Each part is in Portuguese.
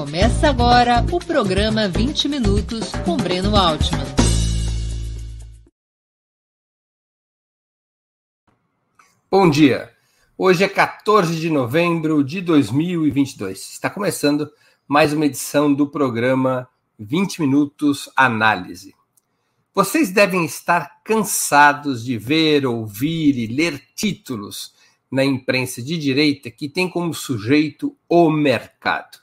Começa agora o programa 20 Minutos com Breno Altman. Bom dia. Hoje é 14 de novembro de 2022. Está começando mais uma edição do programa 20 Minutos Análise. Vocês devem estar cansados de ver, ouvir e ler títulos na imprensa de direita que tem como sujeito o mercado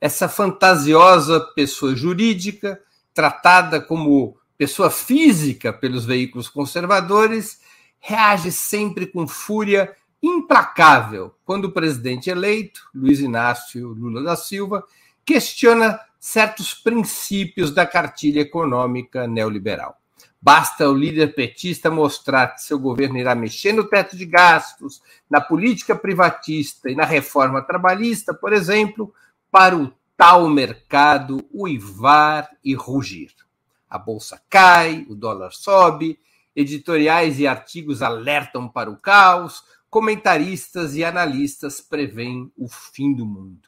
essa fantasiosa pessoa jurídica, tratada como pessoa física pelos veículos conservadores, reage sempre com fúria implacável quando o presidente eleito, Luiz Inácio Lula da Silva, questiona certos princípios da cartilha econômica neoliberal. Basta o líder petista mostrar que seu governo irá mexer no teto de gastos, na política privatista e na reforma trabalhista, por exemplo, para o tal mercado uivar e rugir. A bolsa cai, o dólar sobe, editoriais e artigos alertam para o caos, comentaristas e analistas preveem o fim do mundo.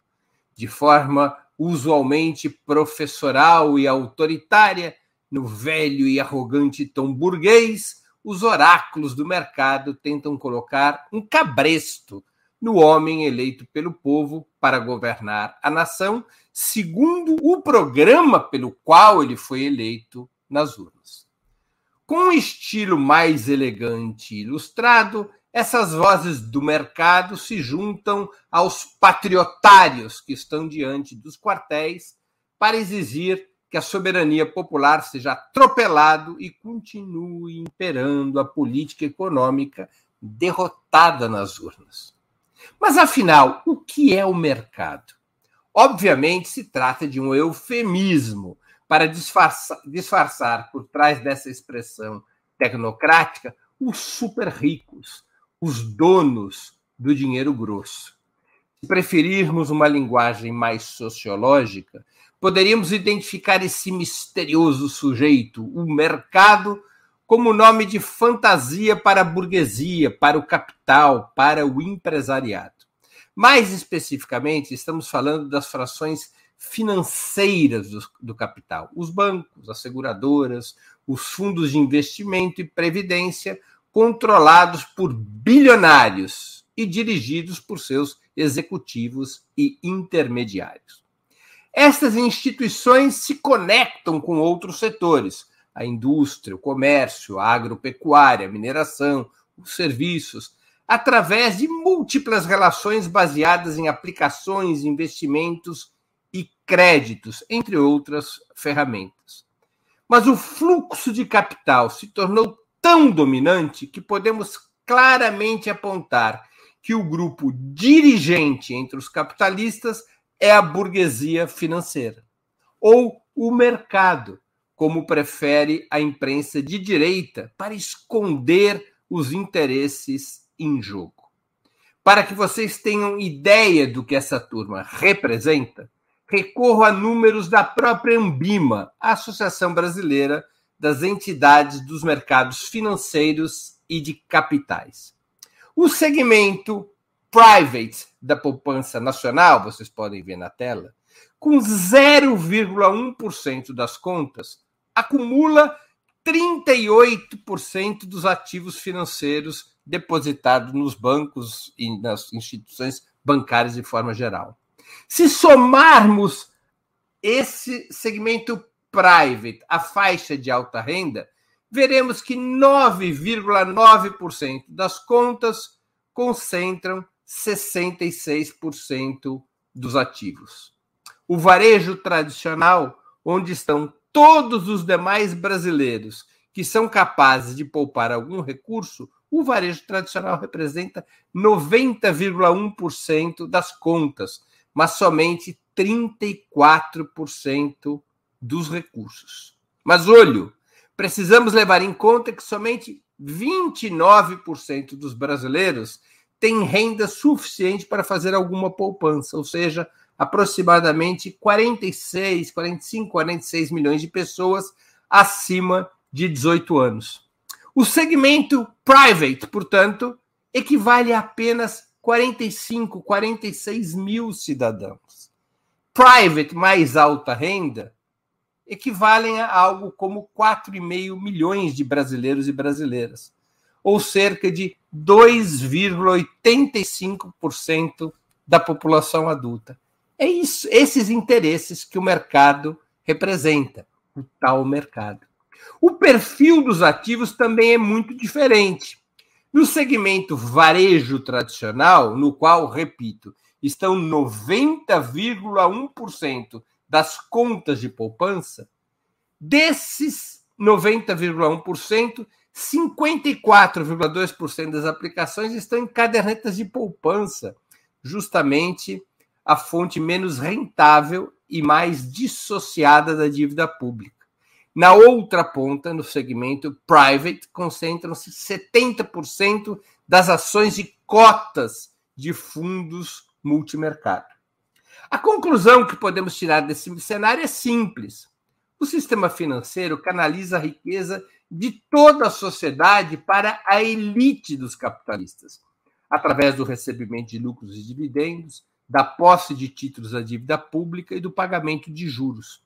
De forma usualmente professoral e autoritária, no velho e arrogante tom burguês, os oráculos do mercado tentam colocar um cabresto no homem eleito pelo povo para governar a nação, segundo o programa pelo qual ele foi eleito nas urnas. Com um estilo mais elegante e ilustrado, essas vozes do mercado se juntam aos patriotários que estão diante dos quartéis para exigir que a soberania popular seja atropelado e continue imperando a política econômica derrotada nas urnas. Mas afinal, o que é o mercado? Obviamente se trata de um eufemismo para disfarçar, disfarçar por trás dessa expressão tecnocrática os super ricos, os donos do dinheiro grosso. Se preferirmos uma linguagem mais sociológica, poderíamos identificar esse misterioso sujeito, o mercado, como nome de fantasia para a burguesia, para o capital, para o empresariado. Mais especificamente, estamos falando das frações financeiras do, do, capital, os bancos, as seguradoras, os fundos de investimento e previdência, controlados por bilionários e dirigidos por seus executivos e intermediários. Estas instituições se conectam com outros setores, a indústria, o comércio, a agropecuária, a mineração, os serviços, através de múltiplas relações baseadas em aplicações, investimentos e créditos, entre outras ferramentas. Mas o fluxo de capital se tornou tão dominante que podemos claramente apontar que o grupo dirigente entre os capitalistas é a burguesia financeira, ou o mercado, como prefere a imprensa de direita, para esconder os interesses em jogo. Para que vocês tenham ideia do que essa turma representa, recorro a números da própria Ambima, a Associação Brasileira das Entidades dos Mercados Financeiros e de Capitais. O segmento private da poupança nacional, vocês podem ver na tela, com 0,1% das contas, acumula 38% dos ativos financeiros depositados nos bancos e nas instituições bancárias de forma geral. Se somarmos esse segmento private, a faixa de alta renda, veremos que 9,9% das contas concentram 66% dos ativos. O varejo tradicional, onde estão todos os demais brasileiros que são capazes de poupar algum recurso, o varejo tradicional representa 90,1% das contas, mas somente 34% dos recursos. Mas olho, precisamos levar em conta que somente 29% dos brasileiros têm renda suficiente para fazer alguma poupança, ou seja, aproximadamente 46, 45, 46 milhões de pessoas acima de 18 anos. O segmento private, portanto, equivale a apenas 45, 46 mil cidadãos. private mais alta renda equivalem a algo como 4,5 milhões de brasileiros e brasileiras, ou cerca de 2,85% da população adulta. É isso, esses interesses que o mercado representa, o tal mercado. O perfil dos ativos também é muito diferente. No segmento varejo tradicional, no qual, repito, estão 90,1% das contas de poupança, desses 90,1%, 54,2% das aplicações estão em cadernetas de poupança, justamente a fonte menos rentável e mais dissociada da dívida pública. Na outra ponta, no segmento private, concentram-se 70% das ações de cotas de fundos multimercado. A conclusão que podemos tirar desse cenário é simples. O sistema financeiro canaliza a riqueza de toda a sociedade para a elite dos capitalistas, através do recebimento de lucros e dividendos, da posse de títulos da dívida pública e do pagamento de juros.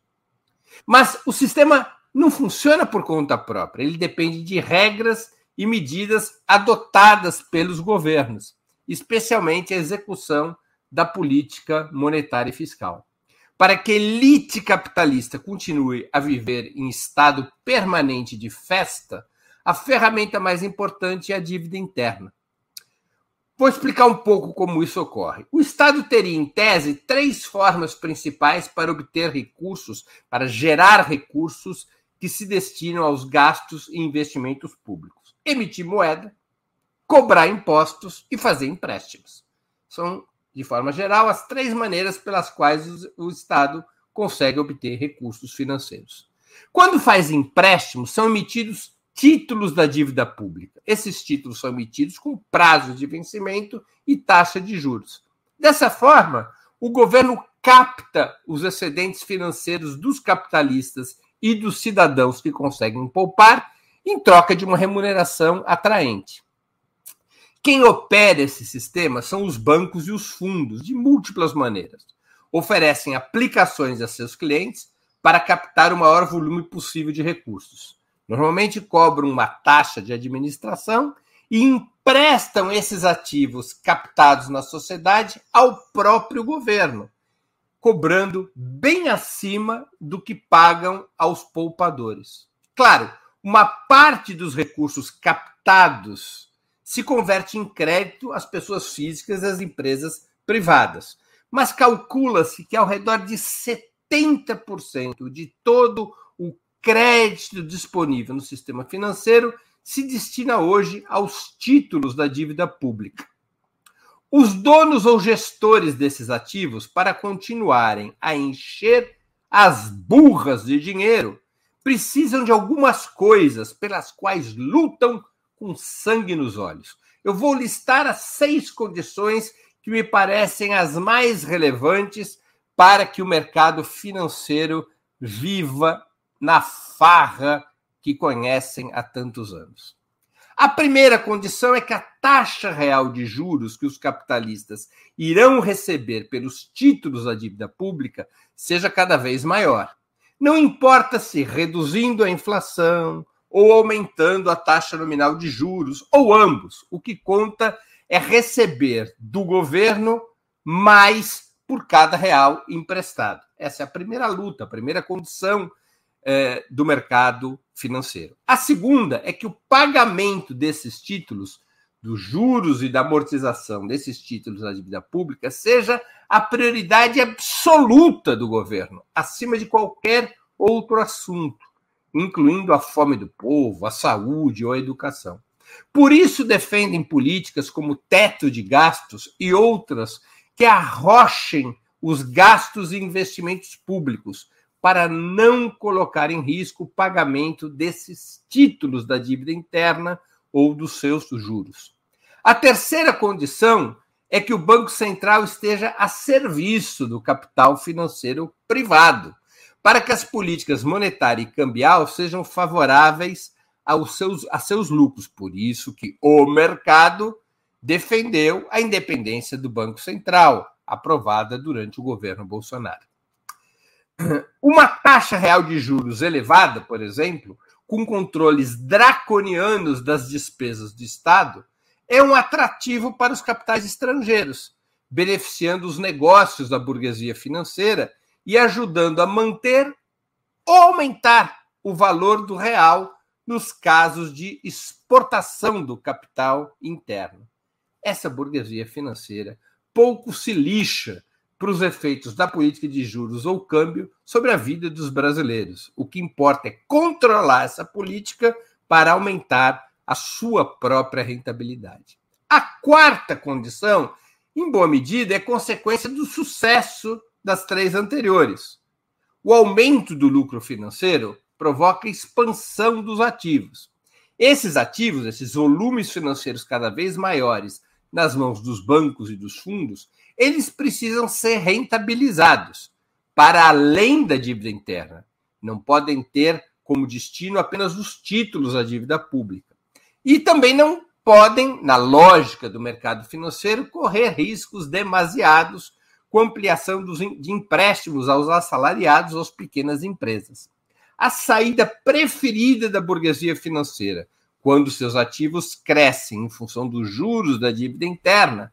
Mas o sistema não funciona por conta própria, ele depende de regras e medidas adotadas pelos governos, especialmente a execução da política monetária e fiscal. Para que a elite capitalista continue a viver em estado permanente de festa, a ferramenta mais importante é a dívida interna. Vou explicar um pouco como isso ocorre. O Estado teria, em tese, três formas principais para obter recursos, para gerar recursos que se destinam aos gastos e investimentos públicos: emitir moeda, cobrar impostos e fazer empréstimos. São de forma geral, as três maneiras pelas quais o Estado consegue obter recursos financeiros. Quando faz empréstimos, são emitidos títulos da dívida pública. Esses títulos são emitidos com prazo de vencimento e taxa de juros. Dessa forma, o governo capta os excedentes financeiros dos capitalistas e dos cidadãos que conseguem poupar em troca de uma remuneração atraente. Quem opera esse sistema são os bancos e os fundos, de múltiplas maneiras. Oferecem aplicações a seus clientes para captar o maior volume possível de recursos. Normalmente cobram uma taxa de administração e emprestam esses ativos captados na sociedade ao próprio governo, cobrando bem acima do que pagam aos poupadores. Claro, uma parte dos recursos captados se converte em crédito às pessoas físicas e às empresas privadas. Mas calcula-se que ao redor de 70% de todo crédito disponível no sistema financeiro se destina hoje aos títulos da dívida pública. Os donos ou gestores desses ativos, para continuarem a encher as burras de dinheiro, precisam de algumas coisas pelas quais lutam com sangue nos olhos. Eu vou listar as seis condições que me parecem as mais relevantes para que o mercado financeiro viva na farra que conhecem há tantos anos. A primeira condição é que a taxa real de juros que os capitalistas irão receber pelos títulos da dívida pública seja cada vez maior. Não importa se reduzindo a inflação, ou aumentando a taxa nominal de juros, ou ambos. O que conta é receber do governo mais por cada real emprestado. Essa é a primeira luta, a primeira condição é, do mercado financeiro. A segunda é que o pagamento desses títulos, dos juros e da amortização desses títulos da dívida pública, seja a prioridade absoluta do governo, acima de qualquer outro assunto incluindo a fome do povo, a saúde ou a educação. Por isso defendem políticas como teto de gastos e outras que arrochem os gastos e investimentos públicos para não colocar em risco o pagamento desses títulos da dívida interna ou dos seus juros. A terceira condição é que o Banco Central esteja a serviço do capital financeiro privado, para que as políticas monetária e cambial sejam favoráveis aos seus, a seus lucros. Por isso que o mercado defendeu a independência do Banco Central, aprovada durante o governo Bolsonaro. Uma taxa real de juros elevada, por exemplo, com controles draconianos das despesas do Estado, é um atrativo para os capitais estrangeiros, beneficiando os negócios da burguesia financeira e ajudando a manter ou aumentar o valor do real nos casos de exportação do capital interno. Essa burguesia financeira pouco se lixa para os efeitos da política de juros ou câmbio sobre a vida dos brasileiros. O que importa é controlar essa política para aumentar a sua própria rentabilidade. A quarta condição, em boa medida, é consequência do sucesso das três anteriores. O aumento do lucro financeiro provoca expansão dos ativos. Esses ativos, esses volumes financeiros cada vez maiores nas mãos dos bancos e dos fundos, eles precisam ser rentabilizados para além da dívida interna. Não podem ter como destino apenas os títulos da dívida pública. E também não podem, na lógica do mercado financeiro, correr riscos demasiados com ampliação dos, de empréstimos aos assalariados ou às pequenas empresas. A saída preferida da burguesia financeira, quando seus ativos crescem em função dos juros da dívida interna,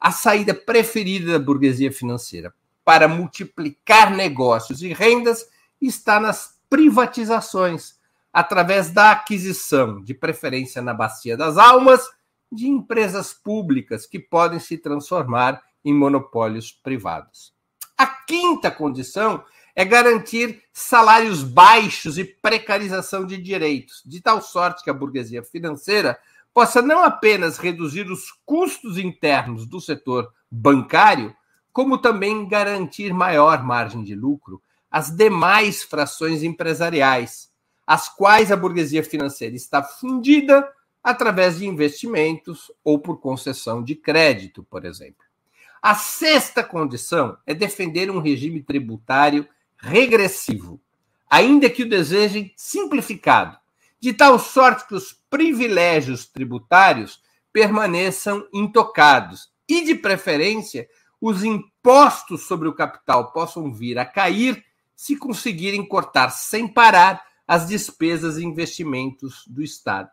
a saída preferida da burguesia financeira para multiplicar negócios e rendas está nas privatizações, através da aquisição, de preferência na bacia das almas, de empresas públicas que podem se transformar em monopólios privados. A quinta condição é garantir salários baixos e precarização de direitos, de tal sorte que a burguesia financeira possa não apenas reduzir os custos internos do setor bancário, como também garantir maior margem de lucro às demais frações empresariais, às quais a burguesia financeira está fundida através de investimentos ou por concessão de crédito, por exemplo. A sexta condição é defender um regime tributário regressivo, ainda que o desejem simplificado, de tal sorte que os privilégios tributários permaneçam intocados e, de preferência, os impostos sobre o capital possam vir a cair se conseguirem cortar sem parar as despesas e investimentos do Estado.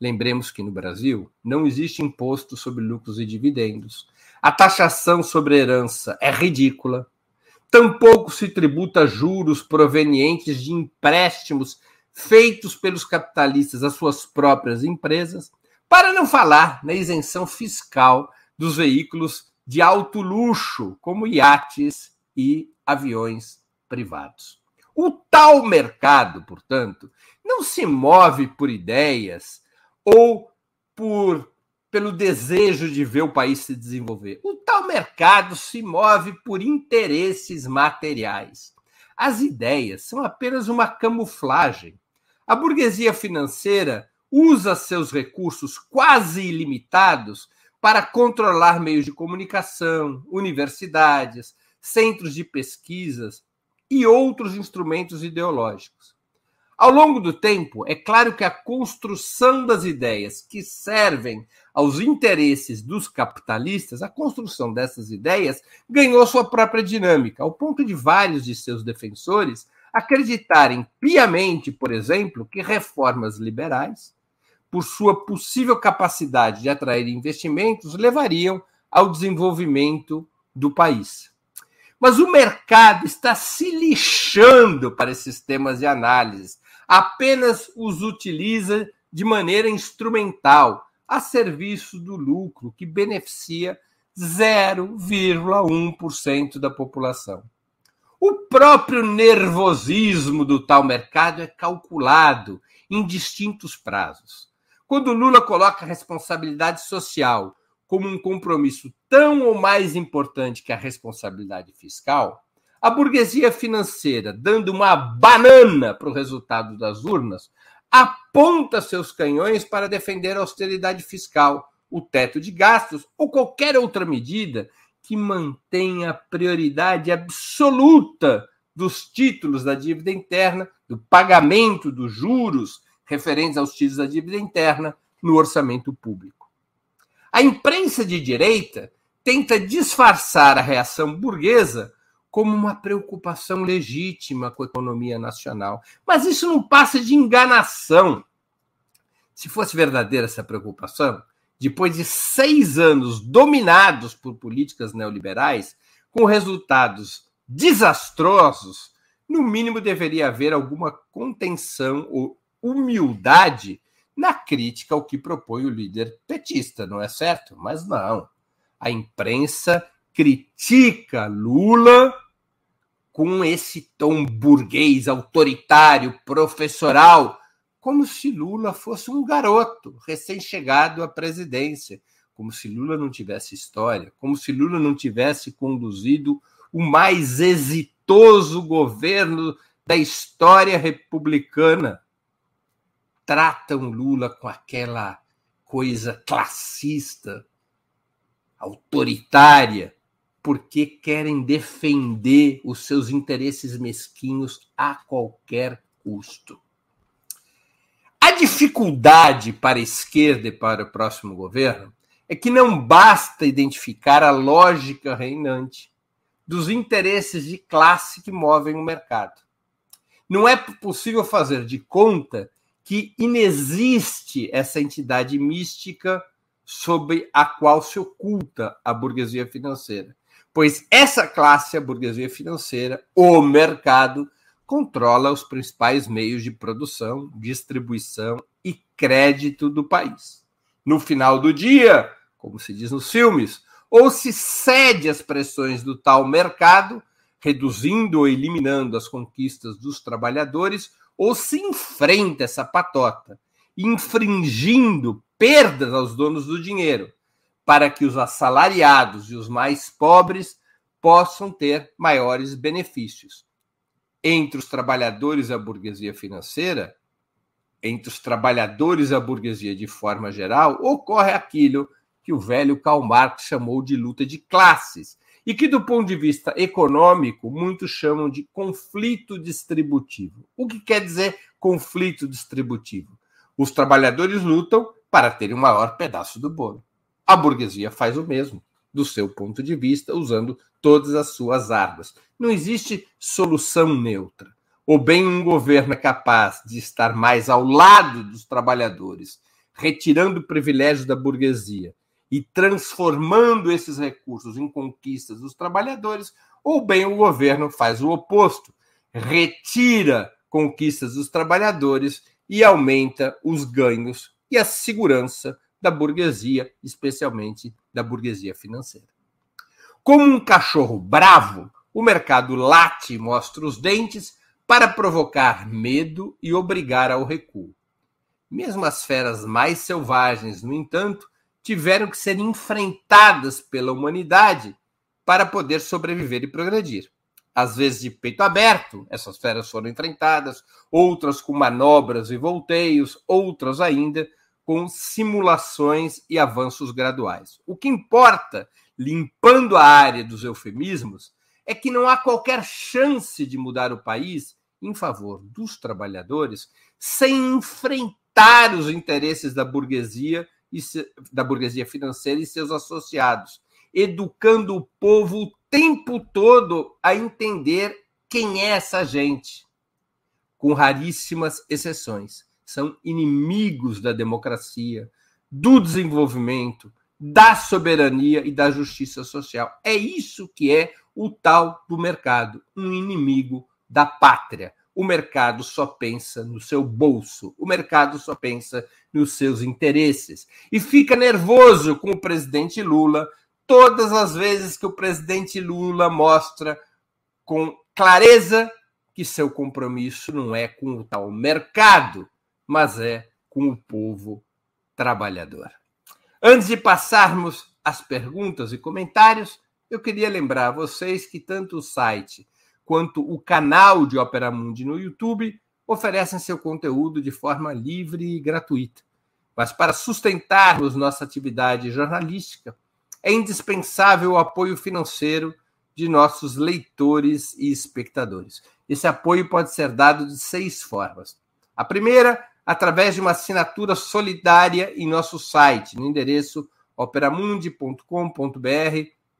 Lembremos que no Brasil não existe imposto sobre lucros e dividendos. A taxação sobre herança é ridícula. Tampouco se tributa juros provenientes de empréstimos feitos pelos capitalistas às suas próprias empresas, para não falar na isenção fiscal dos veículos de alto luxo, como iates e aviões privados. O tal mercado, portanto, não se move por ideias ou por pelo desejo de ver o país se desenvolver. O tal mercado se move por interesses materiais. As ideias são apenas uma camuflagem. A burguesia financeira usa seus recursos quase ilimitados para controlar meios de comunicação, universidades, centros de pesquisas e outros instrumentos ideológicos. Ao longo do tempo, é claro que a construção das ideias que servem aos interesses dos capitalistas, a construção dessas ideias ganhou sua própria dinâmica, ao ponto de vários de seus defensores acreditarem piamente, por exemplo, que reformas liberais, por sua possível capacidade de atrair investimentos, levariam ao desenvolvimento do país. Mas o mercado está se lixando para esses temas de análise, apenas os utiliza de maneira instrumental, a serviço do lucro que beneficia 0,1% da população. O próprio nervosismo do tal mercado é calculado em distintos prazos. Quando Lula coloca a responsabilidade social como um compromisso tão ou mais importante que a responsabilidade fiscal, a burguesia financeira, dando uma banana para o resultado das urnas, aponta seus canhões para defender a austeridade fiscal, o teto de gastos ou qualquer outra medida que mantenha a prioridade absoluta dos títulos da dívida interna, do pagamento dos juros referentes aos títulos da dívida interna no orçamento público. A imprensa de direita tenta disfarçar a reação burguesa como uma preocupação legítima com a economia nacional. Mas isso não passa de enganação. Se fosse verdadeira essa preocupação, depois de seis anos dominados por políticas neoliberais, com resultados desastrosos, no mínimo deveria haver alguma contenção ou humildade na crítica ao que propõe o líder petista, não é certo? Mas não. A imprensa critica Lula com esse tom burguês, autoritário, professoral, como se Lula fosse um garoto recém-chegado à presidência, como se Lula não tivesse história, como se Lula não tivesse conduzido o mais exitoso governo da história republicana. Tratam Lula com aquela coisa classista, autoritária, porque querem defender os seus interesses mesquinhos a qualquer custo. Dificuldade para a esquerda e para o próximo governo é que não basta identificar a lógica reinante dos interesses de classe que movem o mercado. Não é possível fazer de conta que inexiste essa entidade mística sob a qual se oculta a burguesia financeira pois essa classe, a burguesia financeira, o mercado, controla os principais meios de produção, distribuição e crédito do país. No final do dia, como se diz nos filmes, ou se cede às pressões do tal mercado, reduzindo ou eliminando as conquistas dos trabalhadores, ou se enfrenta essa patota, infringindo perdas aos donos do dinheiro, para que os assalariados e os mais pobres possam ter maiores benefícios. Entre os trabalhadores e a burguesia financeira, entre os trabalhadores e a burguesia de forma geral, ocorre aquilo que o velho Karl Marx chamou de luta de classes, e que, do ponto de vista econômico, muitos chamam de conflito distributivo. O que quer dizer conflito distributivo? Os trabalhadores lutam para terem um maior pedaço do bolo. A burguesia faz o mesmo, do seu ponto de vista, usando todas as suas armas. Não existe solução neutra. Ou bem um governo é capaz de estar mais ao lado dos trabalhadores, retirando privilégios da burguesia e transformando esses recursos em conquistas dos trabalhadores, ou bem o governo faz o oposto, retira conquistas dos trabalhadores e aumenta os ganhos e a segurança da burguesia, especialmente da burguesia financeira. Como um cachorro bravo, o mercado late e mostra os dentes para provocar medo e obrigar ao recuo. Mesmo as feras mais selvagens, no entanto, tiveram que ser enfrentadas pela humanidade para poder sobreviver e progredir. Às vezes de peito aberto, essas feras foram enfrentadas, outras com manobras e volteios, outras ainda com simulações e avanços graduais. O que importa, limpando a área dos eufemismos, é que não há qualquer chance de mudar o país em favor dos trabalhadores sem enfrentar os interesses da burguesia e se, da burguesia financeira e seus associados, educando o povo o tempo todo a entender quem é essa gente, com raríssimas exceções são inimigos da democracia, do desenvolvimento, da soberania e da justiça social. É isso que é o tal do mercado, um inimigo da pátria. O mercado só pensa no seu bolso, o mercado só pensa nos seus interesses. E fica nervoso com o presidente Lula todas as vezes que o presidente Lula mostra com clareza que seu compromisso não é com o tal mercado, mas é com o povo trabalhador. Antes de passarmos às perguntas e comentários, eu queria lembrar a vocês que tanto o site quanto o canal de Opera Mundi no YouTube oferecem seu conteúdo de forma livre e gratuita. Mas para sustentarmos nossa atividade jornalística, é indispensável o apoio financeiro de nossos leitores e espectadores. Esse apoio pode ser dado de seis formas. A primeira através de uma assinatura solidária em nosso site, no endereço operamundi.com.br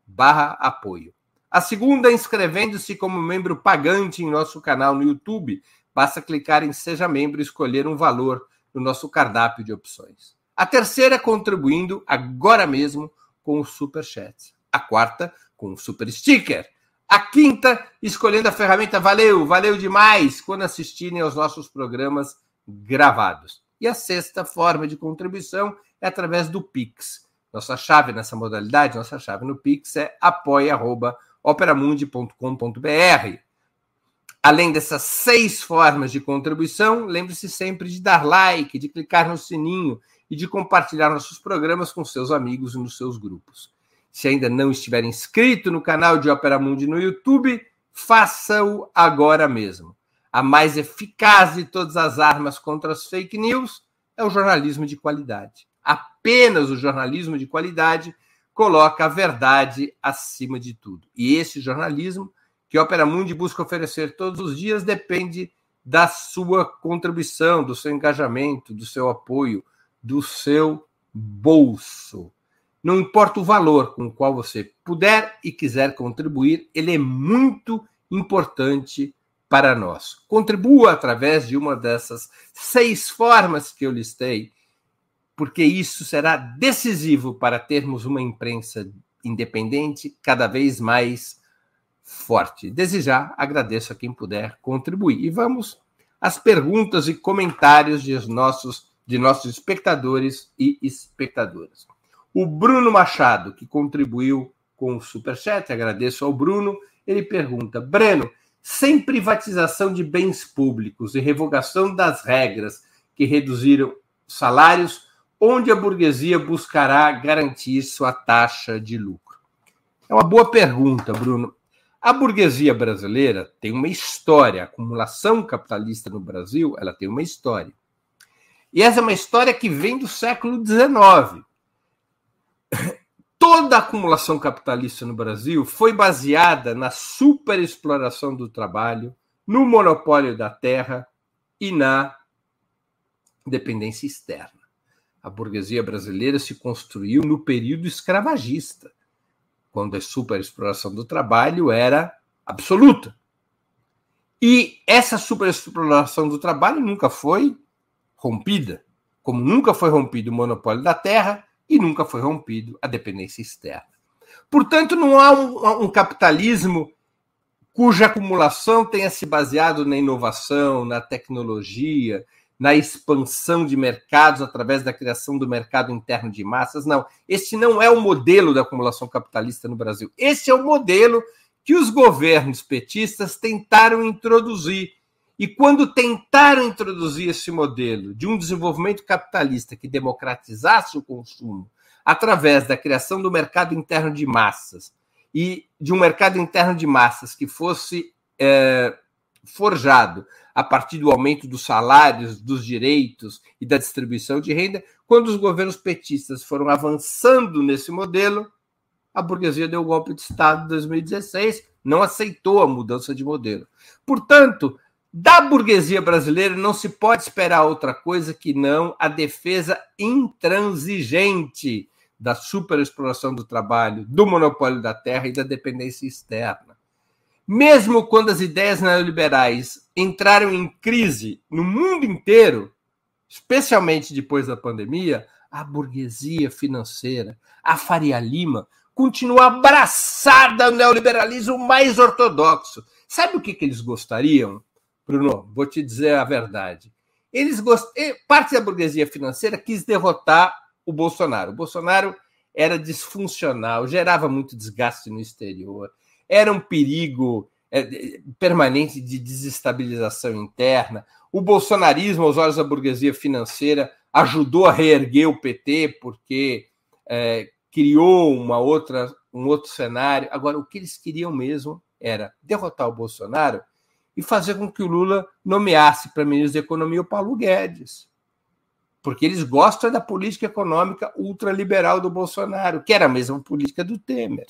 barra apoio. A segunda, inscrevendo-se como membro pagante em nosso canal no YouTube. Basta clicar em Seja Membro e escolher um valor no nosso cardápio de opções. A terceira, contribuindo agora mesmo com o Super Chat. A quarta, com o Super Sticker. A quinta, escolhendo a ferramenta Valeu, valeu demais quando assistirem aos nossos programas gravados. E a sexta forma de contribuição é através do Pix. Nossa chave nessa modalidade, nossa chave no Pix é apoia.operamundi.com.br. Além dessas seis formas de contribuição, lembre-se sempre de dar like, de clicar no sininho e de compartilhar nossos programas com seus amigos e nos seus grupos. Se ainda não estiver inscrito no canal de Opera Mundi no YouTube, faça-o agora mesmo. A mais eficaz de todas as armas contra as fake news é o jornalismo de qualidade. Apenas o jornalismo de qualidade coloca a verdade acima de tudo. E esse jornalismo que a Opera Mundi busca oferecer todos os dias depende da sua contribuição, do seu engajamento, do seu apoio, do seu bolso. Não importa o valor com o qual você puder e quiser contribuir, ele é muito importante para nós. Contribua através de uma dessas seis formas que eu listei, porque isso será decisivo para termos uma imprensa independente cada vez mais forte. Desde já, agradeço a quem puder contribuir. E vamos às perguntas e comentários de nossos, de nossos espectadores e espectadoras. O Bruno Machado, que contribuiu com o Superchat, agradeço ao Bruno, ele pergunta: Breno, sem privatização de bens públicos e revogação das regras que reduziram salários, onde a burguesia buscará garantir sua taxa de lucro? É uma boa pergunta, Bruno. A burguesia brasileira tem uma história, a acumulação capitalista no Brasil, ela tem uma história. E essa é uma história que vem do século XIX toda a acumulação capitalista no Brasil foi baseada na superexploração do trabalho, no monopólio da terra e na dependência externa. A burguesia brasileira se construiu no período escravagista, quando a superexploração do trabalho era absoluta. E essa superexploração do trabalho nunca foi rompida, como nunca foi rompido o monopólio da terra e nunca foi rompido a dependência externa. Portanto, não há um, um capitalismo cuja acumulação tenha se baseado na inovação, na tecnologia, na expansão de mercados através da criação do mercado interno de massas. Não, este não é o modelo da acumulação capitalista no Brasil. Esse é o modelo que os governos petistas tentaram introduzir e quando tentaram introduzir esse modelo de um desenvolvimento capitalista que democratizasse o consumo através da criação do mercado interno de massas e de um mercado interno de massas que fosse é, forjado a partir do aumento dos salários, dos direitos e da distribuição de renda, quando os governos petistas foram avançando nesse modelo, a burguesia deu o golpe de Estado em 2016, não aceitou a mudança de modelo. Portanto, da burguesia brasileira não se pode esperar outra coisa que não a defesa intransigente da superexploração do trabalho, do monopólio da terra e da dependência externa. Mesmo quando as ideias neoliberais entraram em crise no mundo inteiro, especialmente depois da pandemia, a burguesia financeira, a Faria Lima, continua abraçada ao neoliberalismo mais ortodoxo. Sabe o que, que eles gostariam? Bruno, vou te dizer a verdade. Eles gost... Parte da burguesia financeira quis derrotar o Bolsonaro. O Bolsonaro era disfuncional, gerava muito desgaste no exterior, era um perigo é, permanente de desestabilização interna. O bolsonarismo, aos olhos da burguesia financeira, ajudou a reerguer o PT porque é, criou uma outra, um outro cenário. Agora, o que eles queriam mesmo era derrotar o Bolsonaro e fazer com que o Lula nomeasse para ministro da Economia o Paulo Guedes. Porque eles gostam da política econômica ultraliberal do Bolsonaro, que era a mesma política do Temer.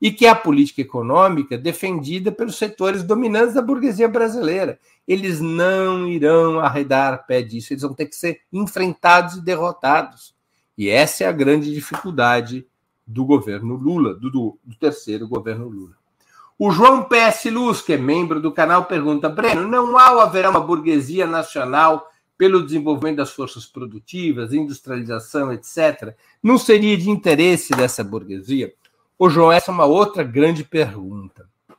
E que é a política econômica defendida pelos setores dominantes da burguesia brasileira. Eles não irão arredar pé disso, eles vão ter que ser enfrentados e derrotados. E essa é a grande dificuldade do governo Lula, do, do, terceiro governo Lula. O João PS Luz, que é membro do canal, pergunta: Breno, não há haverá uma burguesia nacional pelo desenvolvimento das forças produtivas, industrialização, etc. Não seria de interesse dessa burguesia? Ô, João, essa é uma outra grande pergunta. O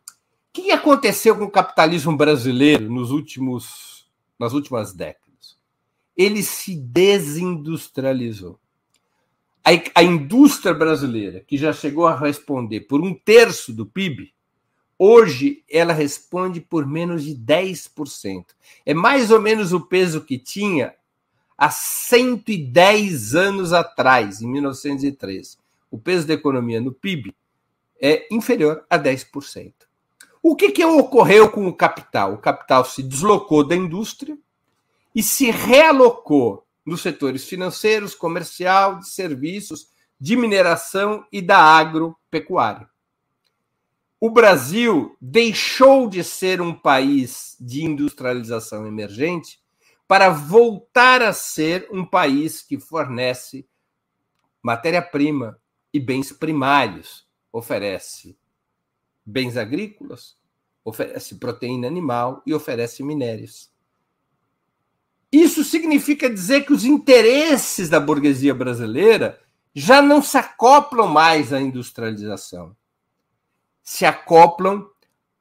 que aconteceu com o capitalismo brasileiro nos últimos, nas últimas décadas? Ele se desindustrializou. A, a indústria brasileira, que já chegou a responder por um terço do PIB, Hoje ela responde por menos de 10%. É mais ou menos o peso que tinha há 110 anos atrás, em 1903. O peso da economia no PIB é inferior a 10%. O que, que ocorreu com o capital? O capital se deslocou da indústria e se realocou nos setores financeiros, comercial, de serviços, de mineração e da agropecuária o Brasil deixou de ser um país de industrialização emergente para voltar a ser um país que fornece matéria-prima e bens primários, oferece bens agrícolas, oferece proteína animal e oferece minérios. Isso significa dizer que os interesses da burguesia brasileira já não se acoplam mais à industrialização se acoplam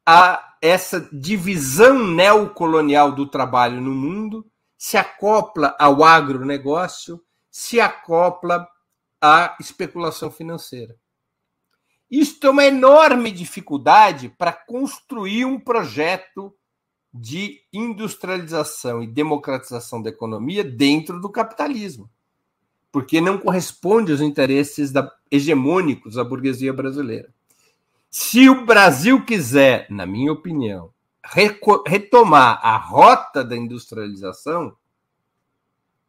a essa divisão neocolonial do trabalho no mundo, se acopla ao agronegócio, se acopla à especulação financeira. Isto é uma enorme dificuldade para construir um projeto de industrialização e democratização da economia dentro do capitalismo, porque não corresponde aos interesses da, hegemônicos da burguesia brasileira. Se o Brasil quiser, na minha opinião, retomar a rota da industrialização,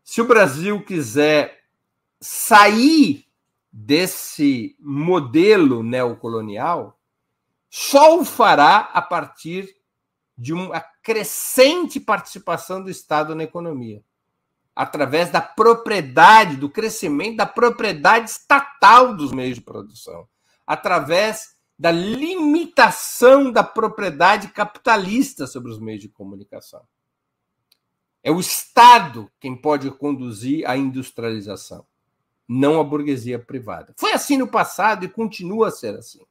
se o Brasil quiser sair desse modelo neocolonial, só o fará a partir de uma crescente participação do Estado na economia, através da propriedade, do crescimento da propriedade estatal dos meios de produção, através da limitação da propriedade capitalista sobre os meios de comunicação. É o Estado quem pode conduzir a industrialização, não a burguesia privada. Foi assim no passado e continua a ser assim.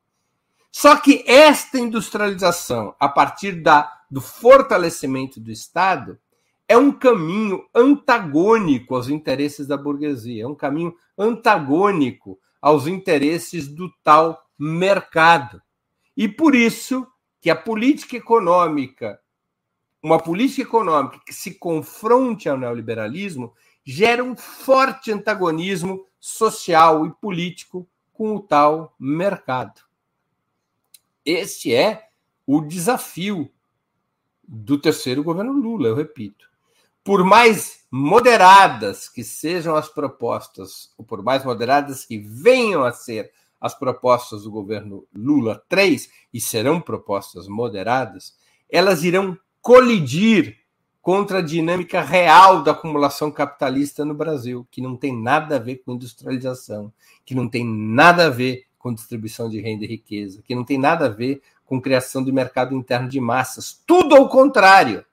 Só que esta industrialização, a partir da, do fortalecimento do Estado, é um caminho antagônico aos interesses da burguesia, é um caminho antagônico aos interesses do tal mercado. E por isso que a política econômica, uma política econômica que se confronte ao neoliberalismo, gera um forte antagonismo social e político com o tal mercado. Esse é o desafio do terceiro governo Lula, eu repito. Por mais moderadas que sejam as propostas, ou por mais moderadas que venham a ser as propostas do governo Lula 3, e serão propostas moderadas, elas irão colidir contra a dinâmica real da acumulação capitalista no Brasil, que não tem nada a ver com industrialização, que não tem nada a ver com distribuição de renda e riqueza, que não tem nada a ver com criação do mercado interno de massas. Tudo ao contrário.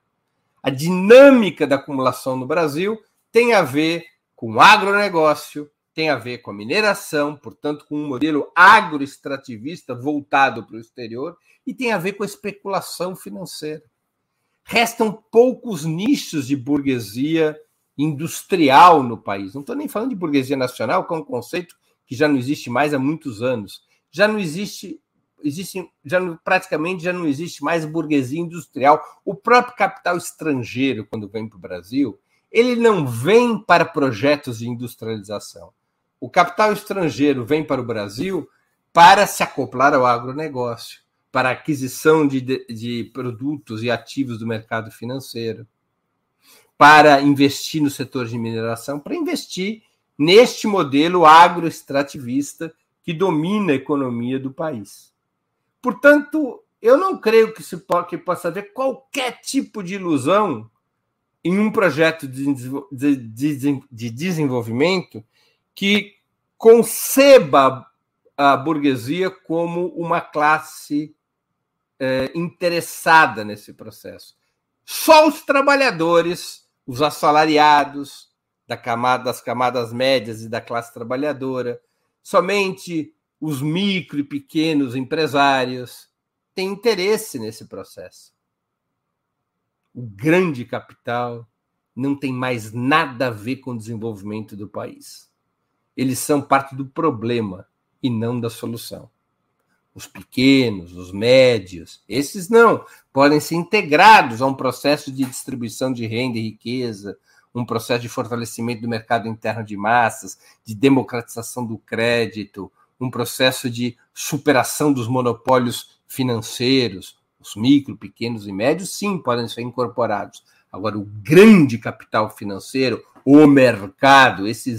A dinâmica da acumulação no Brasil tem a ver com agronegócio, tem a ver com a mineração, portanto, com um modelo agroextrativista voltado para o exterior, e tem a ver com a especulação financeira. Restam poucos nichos de burguesia industrial no país. Não estou nem falando de burguesia nacional, que é um conceito que já não existe mais há muitos anos. Já não existe, existe já praticamente já não existe mais burguesia industrial. O próprio capital estrangeiro, quando vem para o Brasil, ele não vem para projetos de industrialização o capital estrangeiro vem para o Brasil para se acoplar ao agronegócio, para aquisição de, de produtos e ativos do mercado financeiro, para investir no setor de mineração, para investir neste modelo agroextrativista que domina a economia do país. Portanto, eu não creio que, se pode, que possa haver qualquer tipo de ilusão em um projeto de, de, de, de desenvolvimento que conceba a burguesia como uma classe é, interessada nesse processo. Só os trabalhadores, os assalariados da camada, das camadas médias e da classe trabalhadora, somente os micro e pequenos empresários têm interesse nesse processo. O grande capital não tem mais nada a ver com o desenvolvimento do país. Eles são parte do problema e não da solução. Os pequenos, os médios, esses não, podem ser integrados a um processo de distribuição de renda e riqueza, um processo de fortalecimento do mercado interno de massas, de democratização do crédito, um processo de superação dos monopólios financeiros. Os micro, pequenos e médios, sim, podem ser incorporados. Agora, o grande capital financeiro, o mercado, esse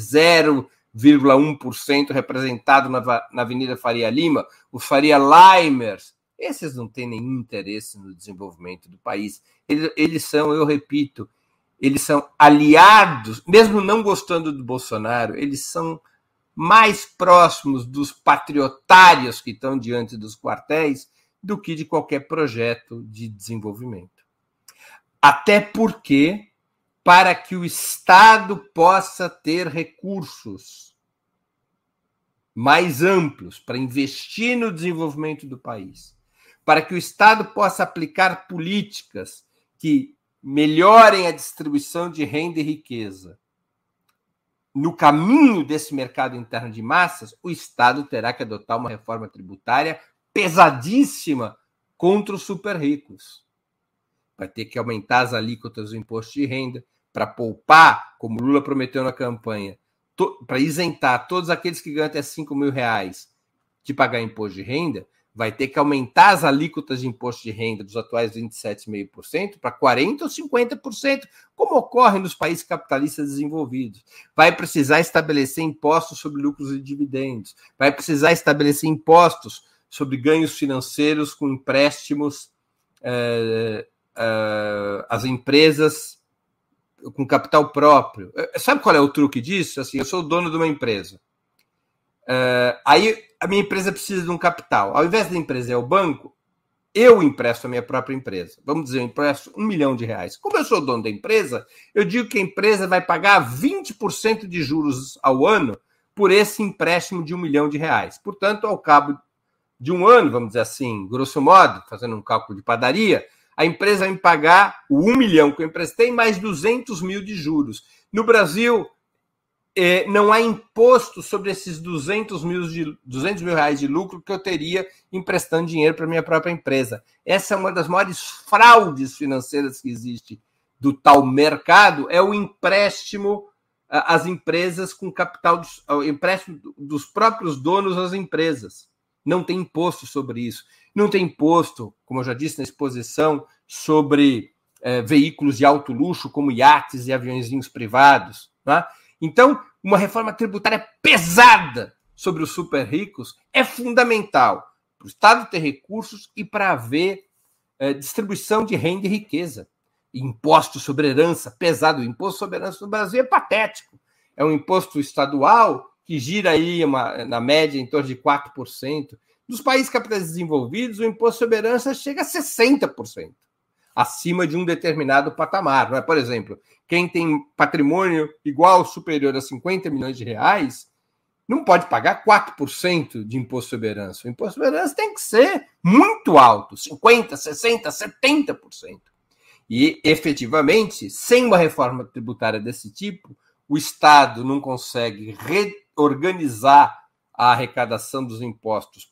0,1% representado na, na Avenida Faria Lima, os Faria Limers, esses não têm nenhum interesse no desenvolvimento do país. Eles, eles são, eu repito, eles são aliados, mesmo não gostando do Bolsonaro, eles são mais próximos dos patriotários que estão diante dos quartéis do que de qualquer projeto de desenvolvimento. Até porque, para que o Estado possa ter recursos mais amplos para investir no desenvolvimento do país, para que o Estado possa aplicar políticas que melhorem a distribuição de renda e riqueza, no caminho desse mercado interno de massas, o Estado terá que adotar uma reforma tributária pesadíssima contra os super ricos vai ter que aumentar as alíquotas do imposto de renda para poupar, como Lula prometeu na campanha, para isentar todos aqueles que ganham até 5 mil reais de pagar imposto de renda, vai ter que aumentar as alíquotas de imposto de renda dos atuais 27,5% para 40% ou 50%, como ocorre nos países capitalistas desenvolvidos. Vai precisar estabelecer impostos sobre lucros e dividendos, vai precisar estabelecer impostos sobre ganhos financeiros com empréstimos eh, uh, as empresas com capital próprio. Eh, sabe qual é o truque disso? Assim, eu sou dono de uma empresa. Uh, aí a minha empresa precisa de um capital. Ao invés da empresa é o banco, eu empresto a minha própria empresa. Vamos dizer, eu empresto um milhão de reais. Como eu sou dono da empresa, eu digo que a empresa vai pagar 20% de juros ao ano por esse empréstimo de um milhão de reais. Portanto, ao cabo de um ano, vamos dizer assim, grosso modo, fazendo um cálculo de padaria, a empresa vai me pagar o 1 milhão que eu emprestei, mais 200 mil de juros. No Brasil, é, não há imposto sobre esses 200 mil, de, 200 mil reais de lucro que eu teria emprestando dinheiro para minha própria empresa. Essa é uma das maiores fraudes financeiras que existe do tal mercado, é o empréstimo às empresas com capital, dos, empréstimo dos próprios donos às empresas. Não tem imposto sobre isso. Não tem imposto, como eu já disse na exposição, sobre é, veículos de alto luxo, como iates e aviãozinhos privados. Tá? Então, uma reforma tributária pesada sobre os super ricos é fundamental para o Estado ter recursos e para haver é, distribuição de renda e riqueza. Imposto sobre herança pesado. O imposto sobre herança no Brasil é patético. É um imposto estadual que gira aí uma, na média em torno de 4%. Dos países capitais desenvolvidos, o imposto sobre herança chega a 60%, acima de um determinado patamar. É? Por exemplo, quem tem patrimônio igual ou superior a 50 milhões de reais não pode pagar 4% de imposto sobre herança. O imposto sobre herança tem que ser muito alto, 50%, 60%, 70%. E, efetivamente, sem uma reforma tributária desse tipo, o Estado não consegue reorganizar a arrecadação dos impostos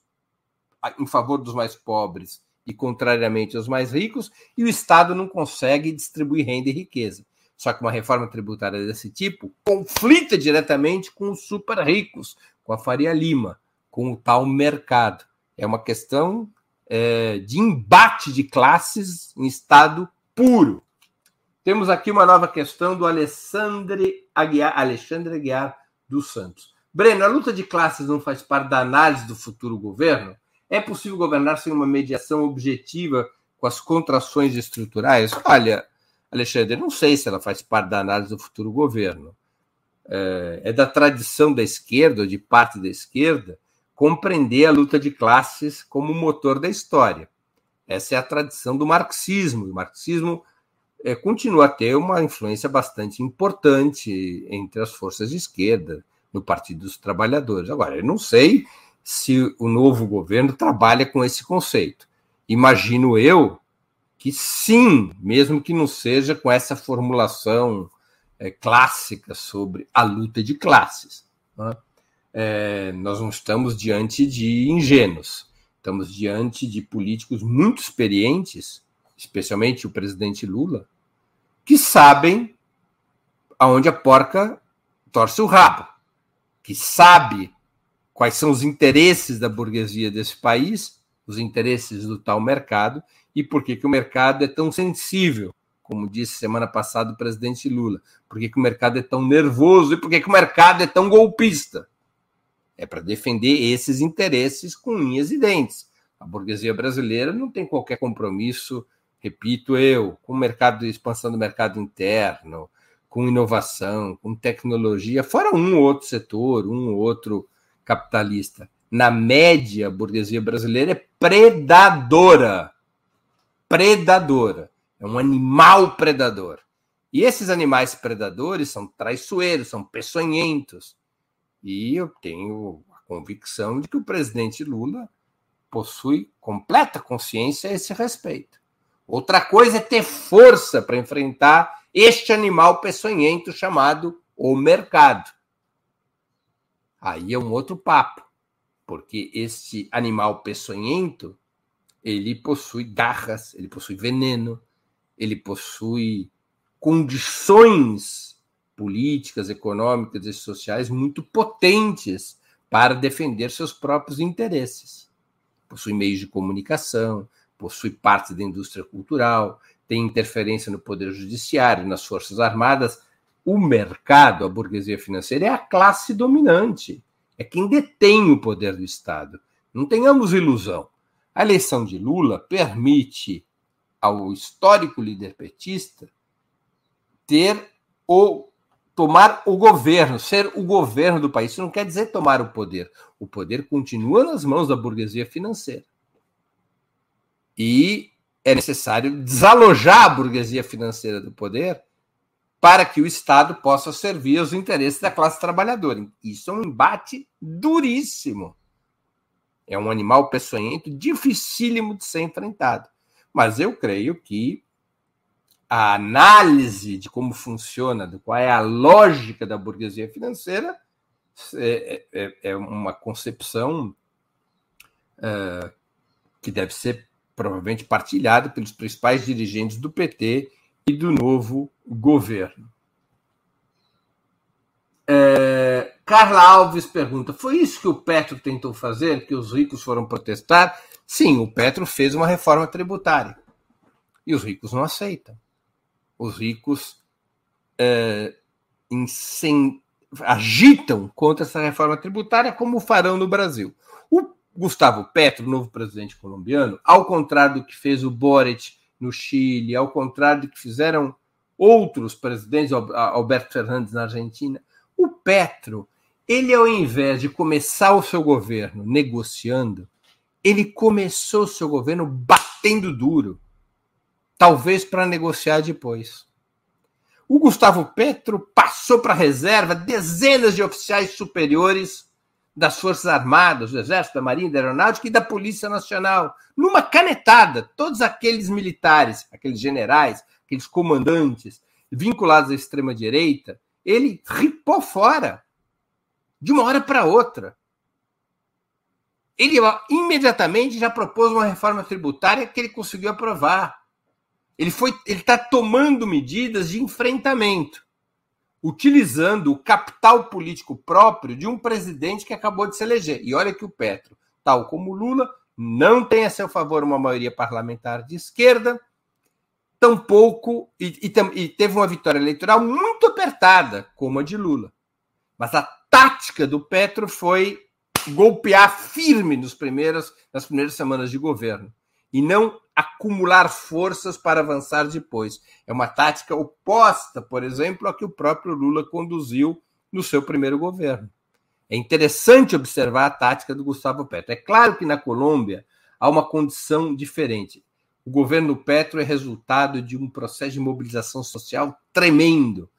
em favor dos mais pobres e contrariamente aos mais ricos, e o Estado não consegue distribuir renda e riqueza. Só que uma reforma tributária desse tipo conflita diretamente com os super ricos, com a Faria Lima, com o tal mercado. É uma questão é, de embate de classes em estado puro. Temos aqui uma nova questão do Alexandre Aguiar, Alexandre Aguiar dos Santos. Breno, a luta de classes não faz parte da análise do futuro governo? É possível governar sem uma mediação objetiva com as contrações estruturais? Olha, Alexandre, não sei se ela faz parte da análise do futuro governo. É, é da tradição da esquerda, ou de parte da esquerda, compreender a luta de classes como motor da história. Essa é a tradição do marxismo. O marxismo é, continua a ter uma influência bastante importante entre as forças de esquerda, no Partido dos Trabalhadores. Agora, eu não sei se o novo governo trabalha com esse conceito. Imagino eu que sim, mesmo que não seja com essa formulação é, clássica sobre a luta de classes. Né? É, nós não estamos diante de ingênuos, estamos diante de políticos muito experientes, especialmente o presidente Lula, que sabem aonde a porca torce o rabo, que sabe quais são os interesses da burguesia desse país, os interesses do tal mercado, e por que, que o mercado é tão sensível, como disse semana passada o presidente Lula, por que, que o mercado é tão nervoso e por que, que o mercado é tão golpista. É para defender esses interesses com unhas e dentes. A burguesia brasileira não tem qualquer compromisso, repito eu, com o mercado expansão do mercado interno, com inovação, com tecnologia, fora um ou outro setor, um ou outro capitalista. Na média, a burguesia brasileira é predadora. Predadora. É um animal predador. E esses animais predadores são traiçoeiros, são peçonhentos. E eu tenho a convicção de que o presidente Lula possui completa consciência a esse respeito. Outra coisa é ter força para enfrentar este animal peçonhento chamado o mercado. Aí é um outro papo, porque este animal peçonhento, ele possui garras, ele possui veneno, ele possui condições políticas, econômicas e sociais muito potentes para defender seus próprios interesses. Possui meios de comunicação, possui parte da indústria cultural, tem interferência no poder judiciário, nas forças armadas, o mercado, a burguesia financeira, é a classe dominante, é quem detém o poder do Estado. Não tenhamos ilusão. A eleição de Lula permite ao histórico líder petista ter o tomar o governo, ser o governo do país. Isso não quer dizer tomar o poder. O poder continua nas mãos da burguesia financeira. E é necessário desalojar a burguesia financeira do poder para que o Estado possa servir aos interesses da classe trabalhadora. Isso é um embate duríssimo. É um animal peçonhento dificílimo de ser enfrentado. Mas eu creio que a análise de como funciona, de qual é a lógica da burguesia financeira, é, é, é uma concepção é, que deve ser provavelmente partilhada pelos principais dirigentes do PT e do novo governo. É, Carla Alves pergunta: foi isso que o Petro tentou fazer, que os ricos foram protestar? Sim, o Petro fez uma reforma tributária. E os ricos não aceitam. Os ricos é, agitam contra essa reforma tributária, como farão no Brasil. O Gustavo Petro, novo presidente colombiano, ao contrário do que fez o Boric no Chile, ao contrário do que fizeram outros presidentes, Alberto Fernandes na Argentina, o Petro, ele ao invés de começar o seu governo negociando, ele começou o seu governo batendo duro, talvez para negociar depois. O Gustavo Petro passou para a reserva dezenas de oficiais superiores das Forças Armadas, do Exército, da Marinha, da Aeronáutica e da Polícia Nacional. Numa canetada, todos aqueles militares, aqueles generais, aqueles comandantes vinculados à extrema-direita, ele ripou fora, de uma hora para outra. Ele imediatamente já propôs uma reforma tributária que ele conseguiu aprovar. Ele está tomando medidas de enfrentamento utilizando o capital político próprio de um presidente que acabou de se eleger. E olha que o Petro, tal como Lula, não tem a seu favor uma maioria parlamentar de esquerda, tampouco, e, e, e teve uma vitória eleitoral muito apertada, como a de Lula. Mas a tática do Petro foi golpear firme nos primeiros, nas primeiras semanas de governo e não acumular forças para avançar depois. É uma tática oposta, por exemplo, à que o próprio Lula conduziu no seu primeiro governo. É interessante observar a tática do Gustavo Petro. É claro que na Colômbia há uma condição diferente. O governo Petro é resultado de um processo de mobilização social tremendo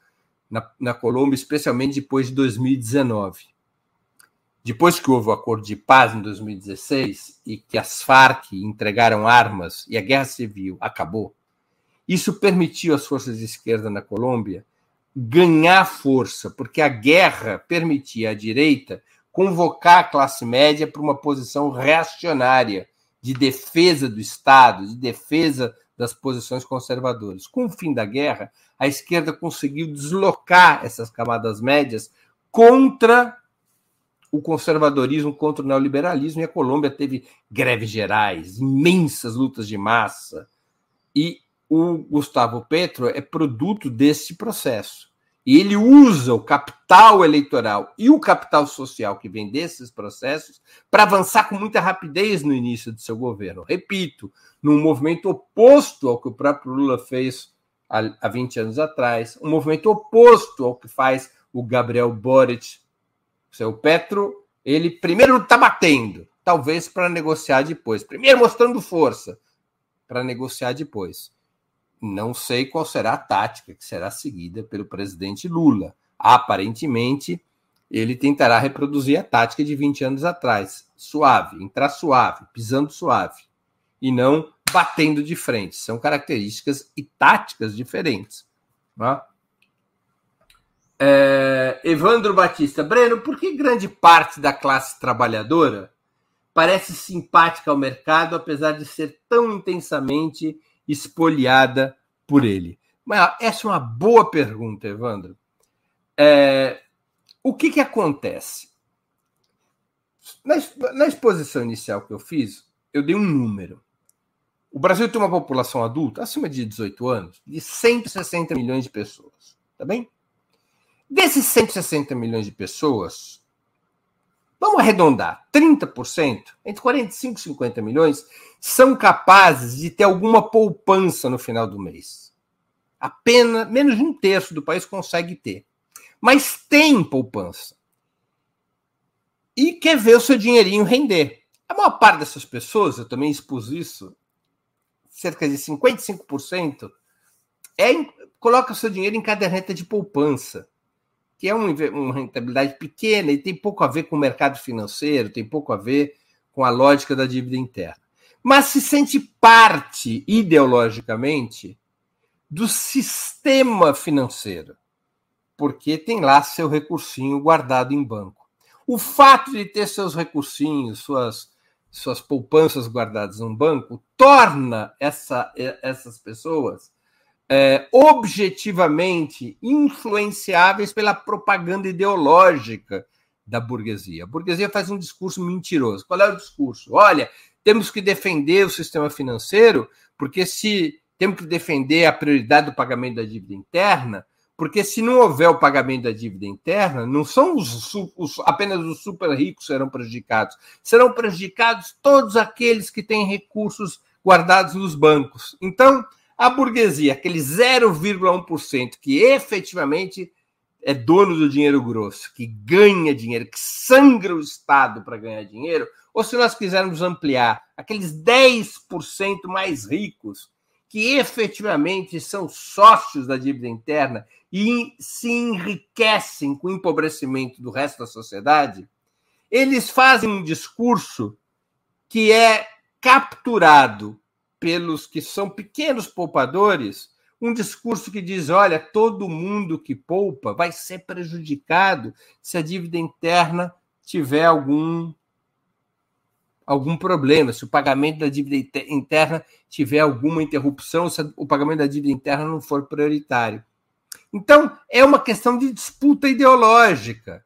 na, na Colômbia, especialmente depois de 2019. Depois que houve o acordo de paz em 2016 e que as Farc entregaram armas e a guerra civil acabou, isso permitiu às forças de esquerda na Colômbia ganhar força, porque a guerra permitia à direita convocar a classe média para uma posição reacionária de defesa do Estado, de defesa das posições conservadoras. Com o fim da guerra, a esquerda conseguiu deslocar essas camadas médias contra o conservadorismo, contra o neoliberalismo, e a Colômbia teve greves gerais, imensas lutas de massa, e o Gustavo Petro é produto desse processo. E ele usa o capital eleitoral e o capital social que vem desses processos para avançar com muita rapidez no início do seu governo. Repito, num movimento oposto ao que o próprio Lula fez há 20 anos atrás, um movimento oposto ao que faz o Gabriel Boric. O seu Petro, ele primeiro está batendo, talvez para negociar depois. Primeiro mostrando força, para negociar depois. Não sei qual será a tática que será seguida pelo presidente Lula. Aparentemente, ele tentará reproduzir a tática de 20 anos atrás, suave, entrar suave, pisando suave, e não batendo de frente. São características e táticas diferentes. Né? É, Evandro Batista, Breno, por que grande parte da classe trabalhadora parece simpática ao mercado, apesar de ser tão intensamente espoliada por ele? Mas essa é uma boa pergunta, Evandro. É, o que, que acontece? Na, na exposição inicial que eu fiz, eu dei um número. O Brasil tem uma população adulta, acima de 18 anos, de 160 milhões de pessoas. Tá bem? Desses 160 milhões de pessoas, Vamos arredondar: 30%, entre 45 e 50 milhões, são capazes de ter alguma poupança no final do mês. Apenas menos de um terço do país consegue ter. Mas tem poupança. E quer ver o seu dinheirinho render. A maior parte dessas pessoas, eu também expus isso, cerca de 55%, é, coloca o seu dinheiro em caderneta de poupança que é uma rentabilidade pequena e tem pouco a ver com o mercado financeiro, tem pouco a ver com a lógica da dívida interna. Mas se sente parte, ideologicamente, do sistema financeiro, porque tem lá seu recursinho guardado em banco. O fato de ter seus recursinhos, suas, suas poupanças guardadas em banco, torna essa, essas pessoas é, objetivamente influenciáveis pela propaganda ideológica da burguesia. A burguesia faz um discurso mentiroso. Qual é o discurso? Olha, temos que defender o sistema financeiro, porque se temos que defender a prioridade do pagamento da dívida interna, porque se não houver o pagamento da dívida interna, não são os, os, apenas os super ricos serão prejudicados, serão prejudicados todos aqueles que têm recursos guardados nos bancos. Então, a burguesia, aquele 0,1% que efetivamente é dono do dinheiro grosso, que ganha dinheiro, que sangra o Estado para ganhar dinheiro, ou se nós quisermos ampliar, aqueles 10% mais ricos, que efetivamente são sócios da dívida interna e se enriquecem com o empobrecimento do resto da sociedade, eles fazem um discurso que é capturado pelos que são pequenos poupadores um discurso que diz: olha, todo mundo que poupa vai ser prejudicado se a dívida interna tiver algum algum problema, se o pagamento da dívida interna tiver alguma interrupção, se o pagamento da dívida interna não for prioritário. Então, é uma questão de disputa ideológica.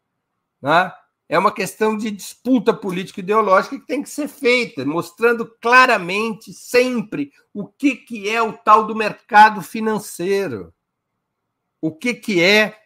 Né? É uma questão de disputa política ideológica que tem que ser feita, mostrando claramente sempre o que, que é o tal do mercado financeiro. O que, que é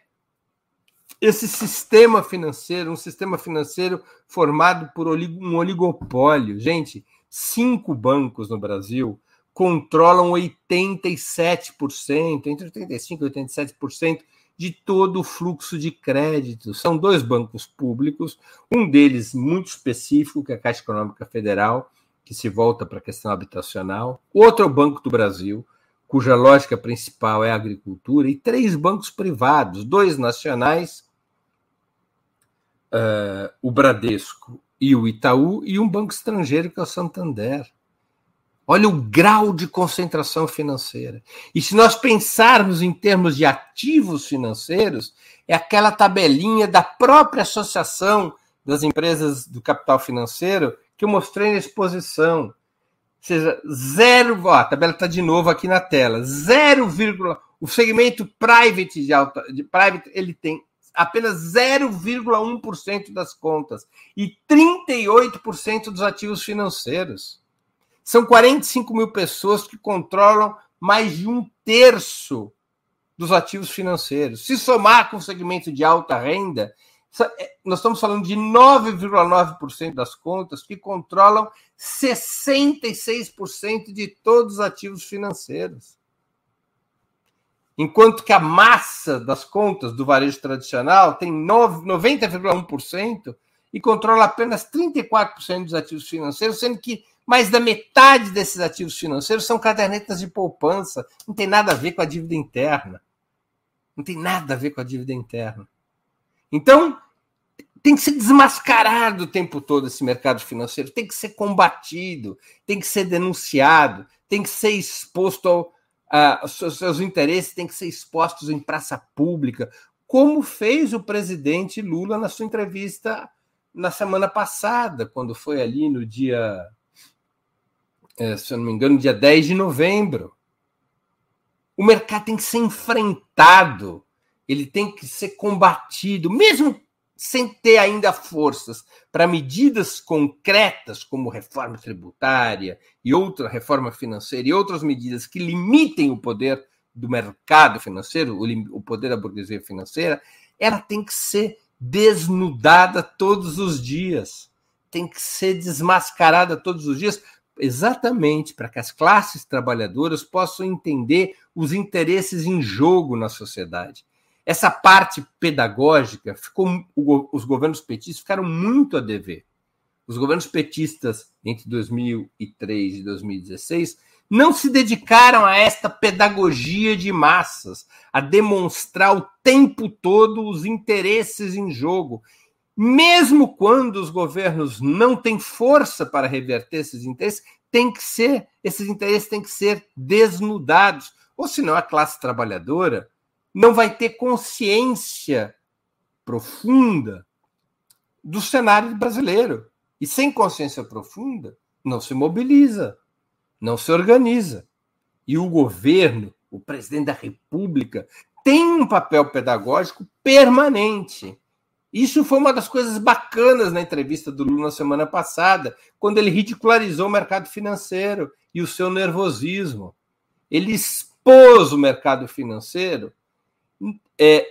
esse sistema financeiro, um sistema financeiro formado por um oligopólio. Gente, cinco bancos no Brasil controlam 87%, entre 85% e 87% de todo o fluxo de crédito. São dois bancos públicos, um deles muito específico, que é a Caixa Econômica Federal, que se volta para a questão habitacional, outro é o Banco do Brasil, cuja lógica principal é a agricultura, e três bancos privados, dois nacionais, uh, o Bradesco e o Itaú, e um banco estrangeiro que é o Santander. Olha o grau de concentração financeira. E se nós pensarmos em termos de ativos financeiros, é aquela tabelinha da própria Associação das Empresas do Capital Financeiro que eu mostrei na exposição. Ou seja, zero. Ó, a tabela está de novo aqui na tela. Zero vírgula. O segmento private de alta, de private, ele tem apenas 0,1% das contas e 38% dos ativos financeiros. São 45 mil pessoas que controlam mais de um terço dos ativos financeiros. Se somar com o segmento de alta renda, é, nós estamos falando de 9,9% das contas que controlam 66% de todos os ativos financeiros. Enquanto que a massa das contas do varejo tradicional tem 90,1% e controla apenas 34% dos ativos financeiros, sendo que mais da metade desses ativos financeiros são cadernetas de poupança. Não tem nada a ver com a dívida interna. Não tem nada a ver com a dívida interna. Então, tem que ser desmascarado o tempo todo esse mercado financeiro, tem que ser combatido, tem que ser denunciado, tem que ser exposto ao. Uh, seus, interesses têm que ser expostos em praça pública, como fez o presidente Lula na sua entrevista na semana passada, quando foi ali no dia se eu não me engano, dia 10 de novembro. O mercado tem que ser enfrentado, ele tem que ser combatido, mesmo sem ter ainda forças para medidas concretas, como reforma tributária e outra reforma financeira e outras medidas que limitem o poder do mercado financeiro, o poder da burguesia financeira, ela tem que ser desnudada todos os dias, tem que ser desmascarada todos os dias, exatamente para que as classes trabalhadoras possam entender os interesses em jogo na sociedade. Essa parte pedagógica ficou, os governos petistas ficaram muito a dever. Os governos petistas entre 2003 e 2016 não se dedicaram a esta pedagogia de massas, a demonstrar o tempo todo os interesses em jogo mesmo quando os governos não têm força para reverter esses interesses, tem que ser, esses interesses têm que ser desnudados, ou senão a classe trabalhadora não vai ter consciência profunda do cenário brasileiro. E sem consciência profunda, não se mobiliza, não se organiza. E o governo, o presidente da República, tem um papel pedagógico permanente isso foi uma das coisas bacanas na entrevista do Lula na semana passada, quando ele ridicularizou o mercado financeiro e o seu nervosismo. Ele expôs o mercado financeiro é,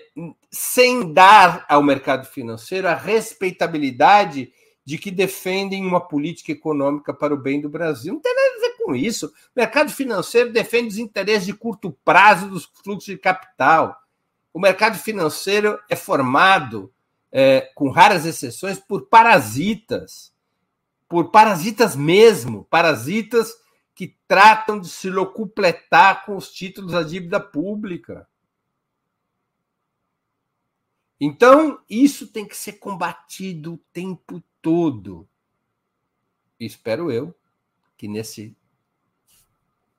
sem dar ao mercado financeiro a respeitabilidade de que defendem uma política econômica para o bem do Brasil. Não tem nada a ver com isso. O mercado financeiro defende os interesses de curto prazo dos fluxos de capital. O mercado financeiro é formado é, com raras exceções, por parasitas, por parasitas mesmo, parasitas que tratam de se locupletar com os títulos da dívida pública. Então, isso tem que ser combatido o tempo todo. Espero eu que nesse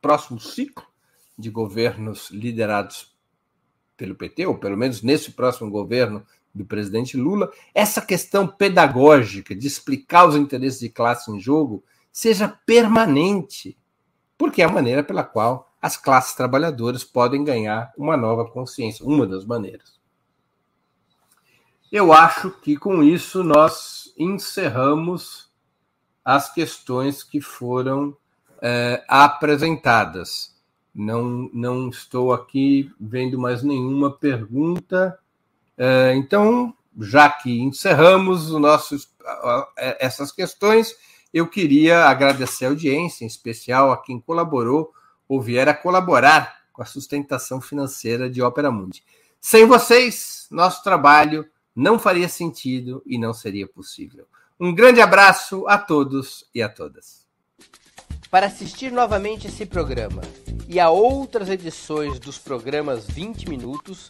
próximo ciclo de governos liderados pelo PT, ou pelo menos nesse próximo governo do presidente Lula, essa questão pedagógica de explicar os interesses de classe em jogo seja permanente, porque é a maneira pela qual as classes trabalhadoras podem ganhar uma nova consciência, uma das maneiras. Eu acho que com isso nós encerramos as questões que foram é, apresentadas. Não, não estou aqui vendo mais nenhuma pergunta. É, então, já que encerramos nosso, é, essas questões, eu queria agradecer a audiência, em especial a quem colaborou ou vier a colaborar com a sustentação financeira de Ópera Mundi. Sem vocês, nosso trabalho não faria sentido e não seria possível. Um grande abraço a todos e a todas. Para assistir novamente esse programa e a outras edições dos programas 20 Minutos,